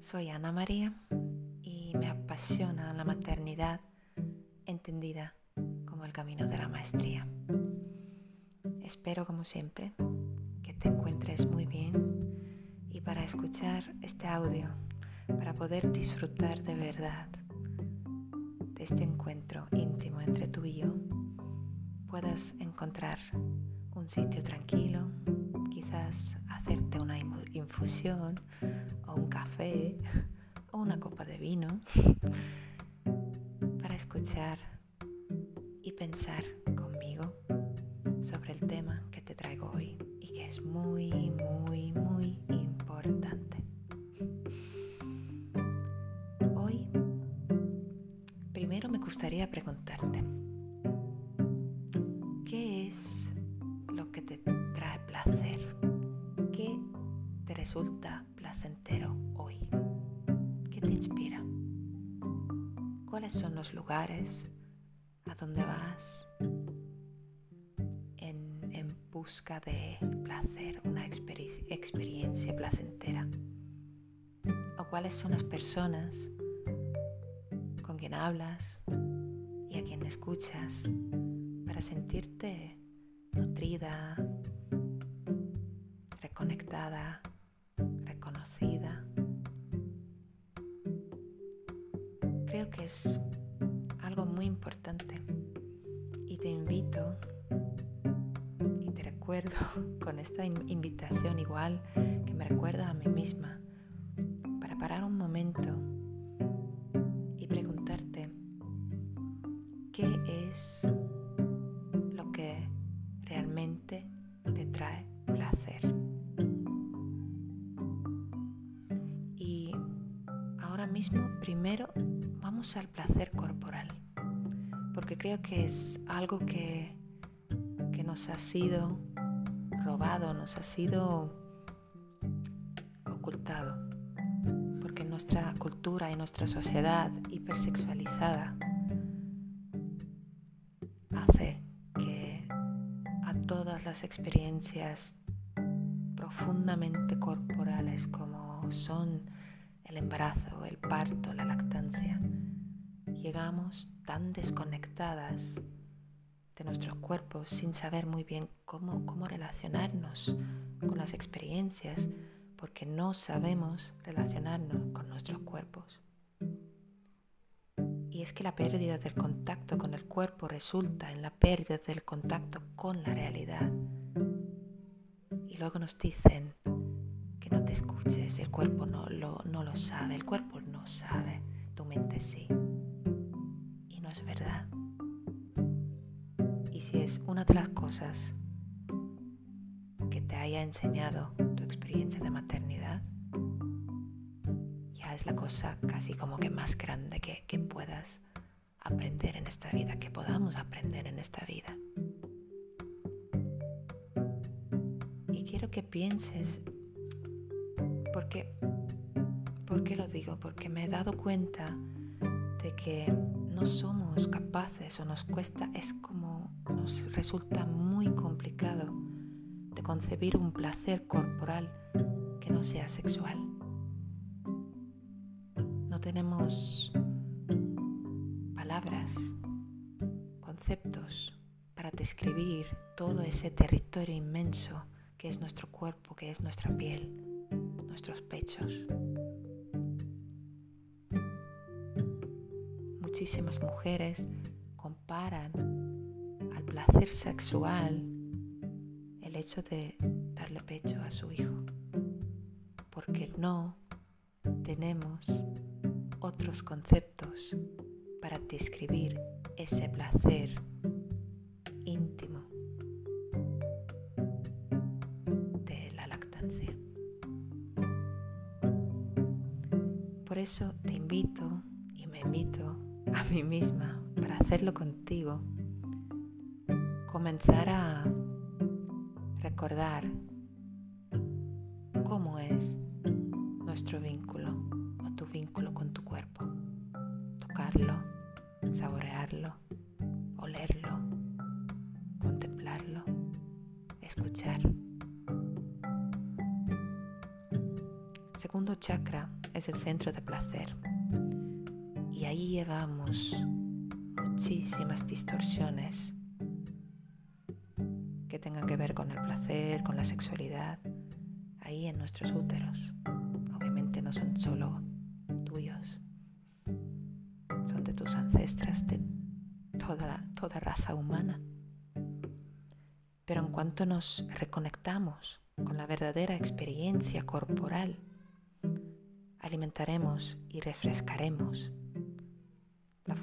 Soy Ana María y me apasiona la maternidad entendida como el camino de la maestría. Espero como siempre que te encuentres muy bien y para escuchar este audio, para poder disfrutar de verdad de este encuentro íntimo entre tú y yo, puedas encontrar un sitio tranquilo, infusión o un café o una copa de vino para escuchar y pensar conmigo sobre el tema que te traigo hoy y que es muy, muy, muy importante. Hoy, primero me gustaría preguntarte, te inspira? ¿Cuáles son los lugares a donde vas en, busca de placer, una experiencia placentera? ¿O cuáles son las personas con quien hablas y a quien escuchas para sentirte nutrida, reconectada, Creo que es algo muy importante. Y te invito y te recuerdo con esta invitación igual que me recuerda a mí misma para parar un momento y preguntarte qué es creo que es algo que, que nos ha sido robado, nos ha sido ocultado, porque nuestra cultura y nuestra sociedad hipersexualizada las experiencias profundamente corporales como son el embarazo, el parto, la lactancia, llegamos tan desconectadas de nuestros cuerpos sin saber muy bien cómo, cómo relacionarnos con las experiencias porque no sabemos relacionarnos con nuestros cuerpos. Y es que la pérdida del contacto con el cuerpo resulta en la pérdida del contacto con la realidad. Y luego nos dicen que no te escuches, el cuerpo no lo, no lo sabe, el cuerpo no sabe, tu mente sí. Y es verdad. Y si es una de las cosas que te haya enseñado tu experiencia de maternidad, ya es la cosa casi como que más grande que, que puedas aprender en esta vida, que podamos aprender en esta vida. quiero que pienses, porque, ¿por qué lo digo? Porque me he dado cuenta de que no somos capaces o nos cuesta, es como nos resulta muy complicado de concebir un placer corporal que no sea sexual. No tenemos palabras, conceptos para describir todo ese territorio inmenso que es nuestro cuerpo, que es nuestra piel, nuestros pechos. Muchísimas mujeres comparan al placer sexual el hecho de darle pecho a su hijo, porque no tenemos otros conceptos para describir ese placer íntimo Por eso te invito mí misma para hacerlo contigo. Comenzar a recordar cómo es nuestro vínculo o tu vínculo con tu cuerpo. Tocarlo, saborearlo, olerlo, contemplarlo, escuchar. segundo chakra es el centro de placer. Ahí llevamos muchísimas distorsiones que tengan que ver con el placer, con la sexualidad, ahí en nuestros úteros. Obviamente no son solo tuyos, son de tus ancestras, de toda, toda raza humana. Pero en cuanto nos reconectamos con la verdadera experiencia corporal, alimentaremos y refrescaremos la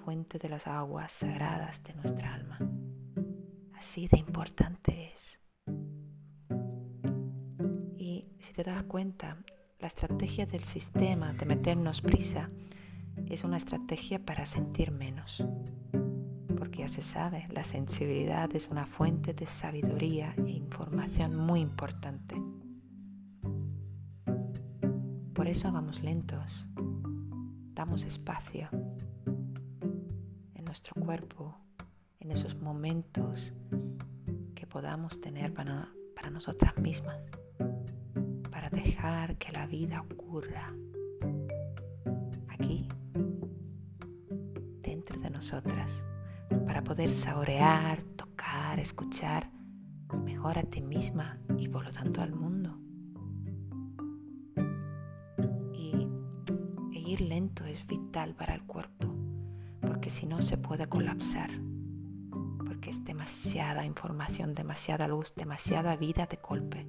fuente de las aguas sagradas de nuestra alma. Así de importante es. Y si te das cuenta, la estrategia del sistema de meternos prisa es una estrategia para sentir menos. Porque ya se sabe, la sensibilidad es una fuente de sabiduría e información muy importante. Por eso vamos lentos, damos espacio nuestro cuerpo, en esos momentos que podamos tener para, para nosotras mismas, para dejar que la vida ocurra aquí, dentro de nosotras, para poder saborear, tocar, escuchar mejor a ti misma y por lo tanto al mundo. ir lento es vital para si no se puede colapsar, porque es demasiada información, demasiada luz, demasiada vida de golpe.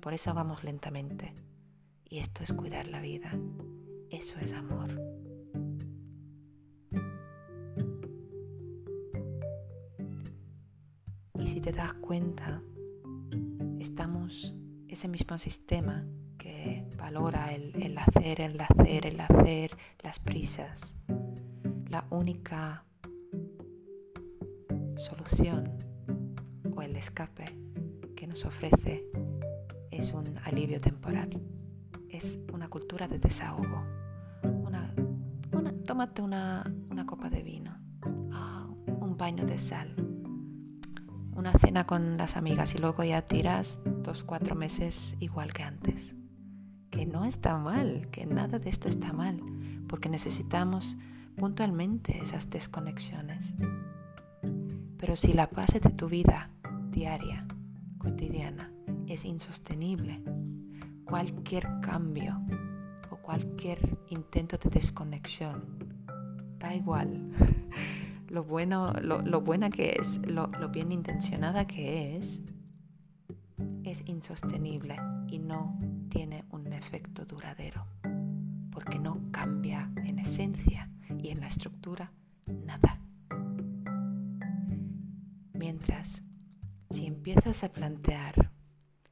Por eso vamos lentamente. Y esto es cuidar la vida. Eso es amor. Y si te das cuenta, estamos ese mismo sistema valora el, hacer, el hacer, el hacer, las prisas. La única solución o el escape que nos ofrece es un alivio temporal. Es una cultura de desahogo. Una, tómate una, copa de vino, ah, un baño de sal, una cena con las amigas y luego ya tiras dos, cuatro meses igual que antes que no está mal, que nada de esto está mal, porque necesitamos puntualmente esas desconexiones. Pero si la base de tu vida diaria, cotidiana, es insostenible, cualquier cambio o cualquier intento de desconexión, da igual. Lo bueno, lo, buena que es, lo, lo bien intencionada que es, es insostenible y no tiene un efecto duradero, porque no cambia en esencia y en la estructura nada. Mientras, si empiezas a plantear,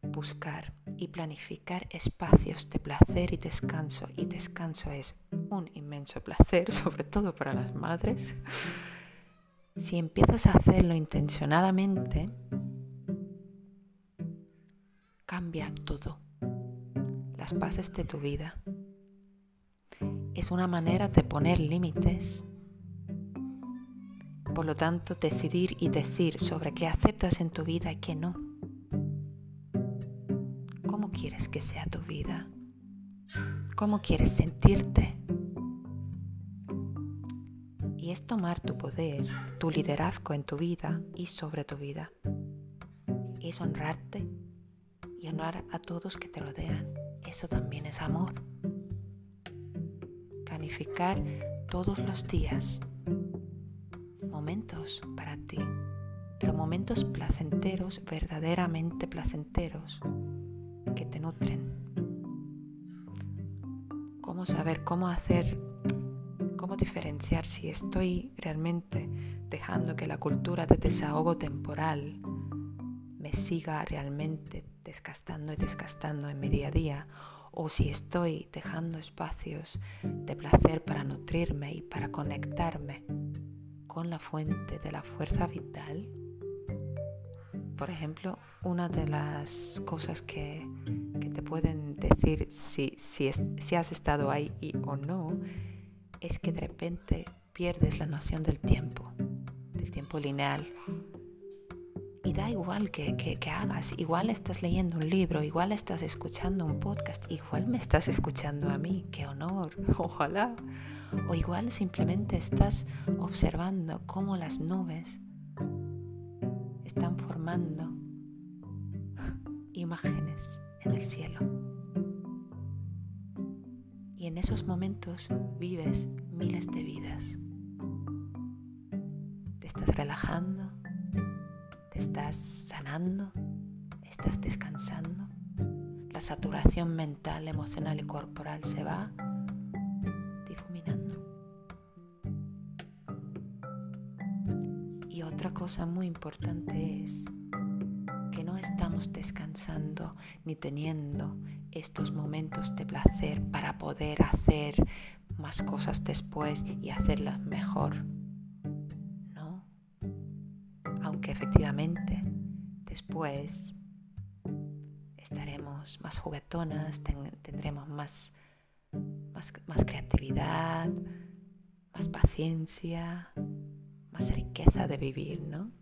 buscar y planificar espacios de placer y descanso, y descanso es un inmenso placer, sobre todo para las madres, si empiezas a hacerlo intencionadamente, cambia todo las bases de tu vida. Es una manera de poner límites. Por lo tanto, decidir y decir sobre qué aceptas en tu vida y qué no. ¿Cómo quieres que sea tu vida? ¿Cómo quieres sentirte? Y es tomar tu poder, tu liderazgo en tu vida y sobre tu vida. Es honrarte y honrar a todos que te rodean. Eso también es amor. Todos los días momentos para ti, pero momentos placenteros, verdaderamente placenteros, que te nutren. Cómo saber cómo hacer, cómo diferenciar si estoy realmente dejando que la cultura de desahogo temporal me siga realmente desgastando y desgastando en mi día a día, o si estoy dejando espacios de placer para nutrirme y para conectarme con la fuente de la fuerza vital. Por ejemplo, una de las cosas que, te pueden decir si, si, si has estado ahí y, o no, es que de repente pierdes la noción del tiempo, del tiempo lineal, y da igual que, que, hagas, igual estás leyendo un libro, igual estás escuchando un podcast, igual me estás escuchando a mí, qué honor, ojalá. O igual simplemente estás observando cómo las nubes están formando imágenes en el cielo. Y en esos momentos vives miles de vidas. Te estás relajando, estás sanando, estás descansando. La saturación mental, emocional y corporal se va difuminando. Y otra cosa muy importante es que no estamos descansando ni teniendo estos momentos de placer para poder hacer más cosas después y hacerlas mejor. Aunque efectivamente después estaremos más juguetonas, tendremos más, más, más creatividad, más paciencia, más riqueza de vivir, ¿no?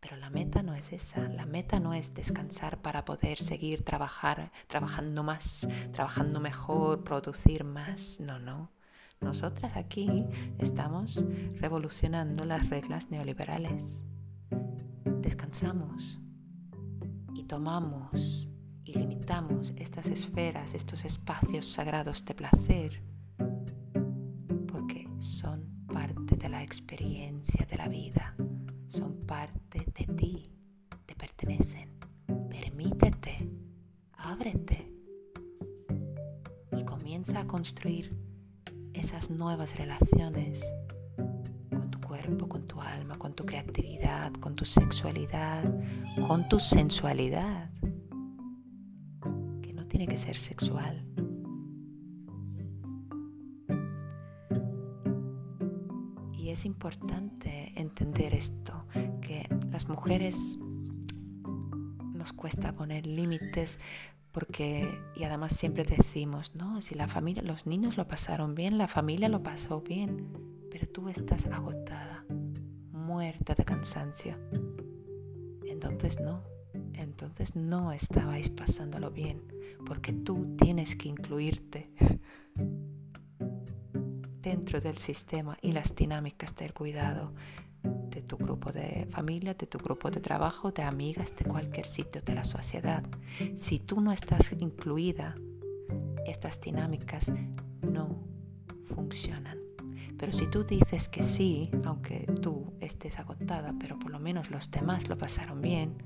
Pero la meta no es esa, la meta no es descansar para poder seguir trabajar, trabajando más, trabajando mejor, producir más, no, no. Nosotras aquí estamos revolucionando las reglas neoliberales. Descansamos y tomamos y limitamos estas esferas, estos espacios sagrados de placer, porque son parte de la experiencia de la vida son parte de ti, te pertenecen. Permítete, ábrete y comienza a construir esas nuevas relaciones con tu cuerpo, con tu alma, con tu creatividad, con tu sexualidad, con tu sensualidad, que no tiene que ser sexual. Y es importante entender esto que las mujeres nos cuesta poner límites porque y además siempre decimos, no, si la familia, los niños lo pasaron bien, la familia lo pasó bien, pero tú estás agotada, muerta de cansancio. Entonces no, entonces no estabais pasándolo bien, porque tú tienes que incluirte dentro del sistema y las dinámicas del cuidado de tu grupo de familia, de tu grupo de trabajo, de amigas, de cualquier sitio de la sociedad. Si tú no estás incluida, estas dinámicas no funcionan. Pero si tú dices que sí, aunque tú estés agotada, pero por lo menos los demás lo pasaron bien,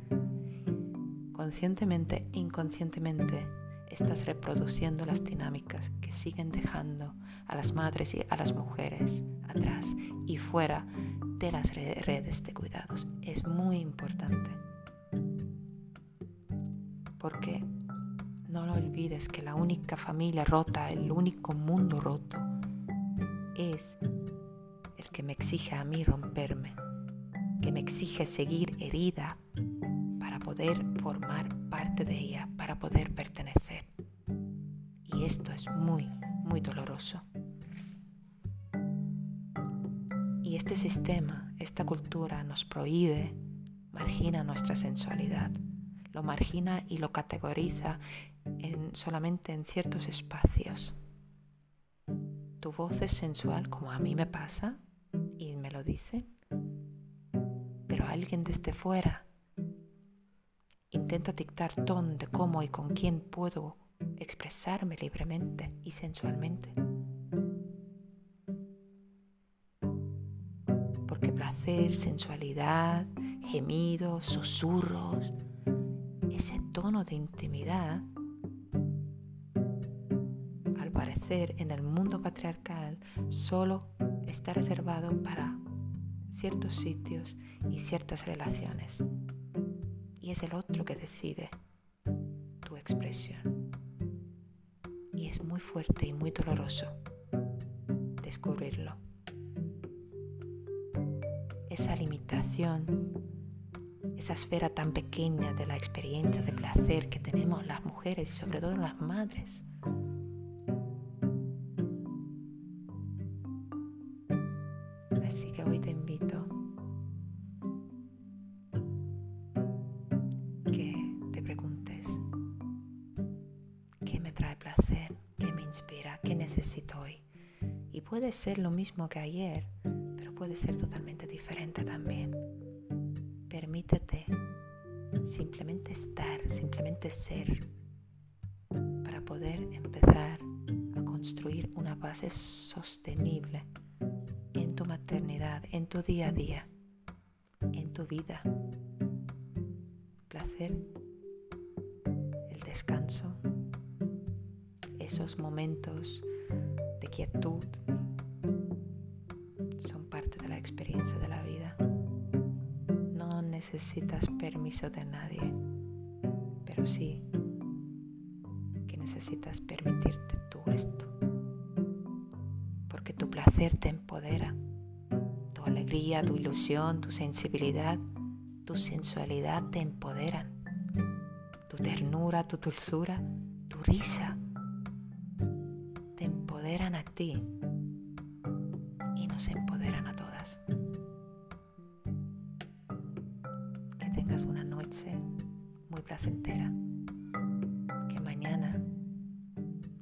conscientemente inconscientemente estás reproduciendo las dinámicas que siguen dejando a las madres y a las mujeres atrás y fuera de las redes de cuidados. Es muy importante. Porque no lo olvides que la única familia rota, el único mundo roto, es el que me exige a mí romperme, que me exige seguir herida poder formar parte de ella, para poder pertenecer. Y esto es muy, muy doloroso. Y este sistema, esta cultura nos prohíbe, margina nuestra sensualidad, lo margina y lo categoriza en, solamente en ciertos espacios. Tu voz es sensual como a mí me pasa y me lo dice, pero alguien desde fuera intenta dictar dónde, cómo y con quién puedo expresarme libremente y sensualmente. placer, sensualidad, gemidos, susurros, ese tono de intimidad, al parecer en el mundo patriarcal solo está reservado para ciertos sitios y ciertas relaciones. Y es el otro que decide tu expresión. Y es muy fuerte y muy doloroso descubrirlo esa limitación, esa esfera tan pequeña de la experiencia de placer que tenemos las mujeres y sobre todo las madres. Placer, qué me inspira, qué necesito hoy. Y puede ser lo mismo que ayer, pero puede ser totalmente diferente también. Permítete simplemente estar, simplemente ser, para poder empezar a construir una base sostenible en tu maternidad, en tu día a día, en tu vida. Placer, el descanso, esos momentos de quietud son parte de la experiencia de la vida. No necesitas permiso de nadie, pero sí que necesitas permitirte tú esto. Porque tu placer te empodera, tu alegría, tu ilusión, tu sensibilidad, tu sensualidad te empoderan, tu ternura, tu dulzura, tu risa ti y nos empoderan a todas. Que tengas una noche muy placentera. Que mañana,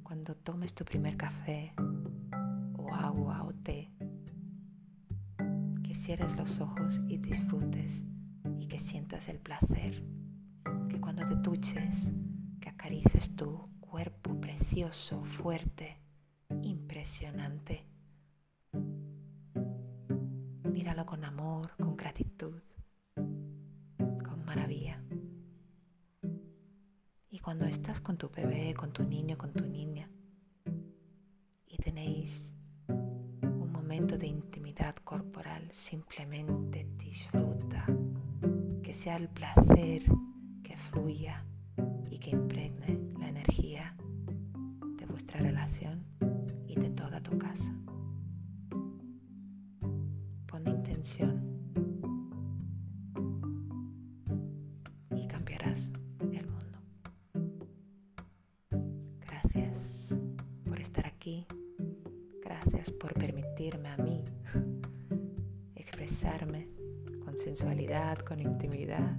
cuando tomes tu primer café o agua o té, que cierres los ojos y disfrutes y que sientas el placer. Que cuando te duches, que acarices tu cuerpo precioso, fuerte, impresionante. Míralo con amor, con gratitud, con maravilla. Y cuando estás con tu bebé, con tu niño, con tu niña, y tenéis un momento de intimidad corporal, simplemente disfruta, que sea el placer que fluya y que impregne la energía de vuestra relación y de toda tu casa. Pon intención y cambiarás el mundo. Gracias por estar aquí. Gracias por permitirme a mí expresarme con sensualidad, con intimidad.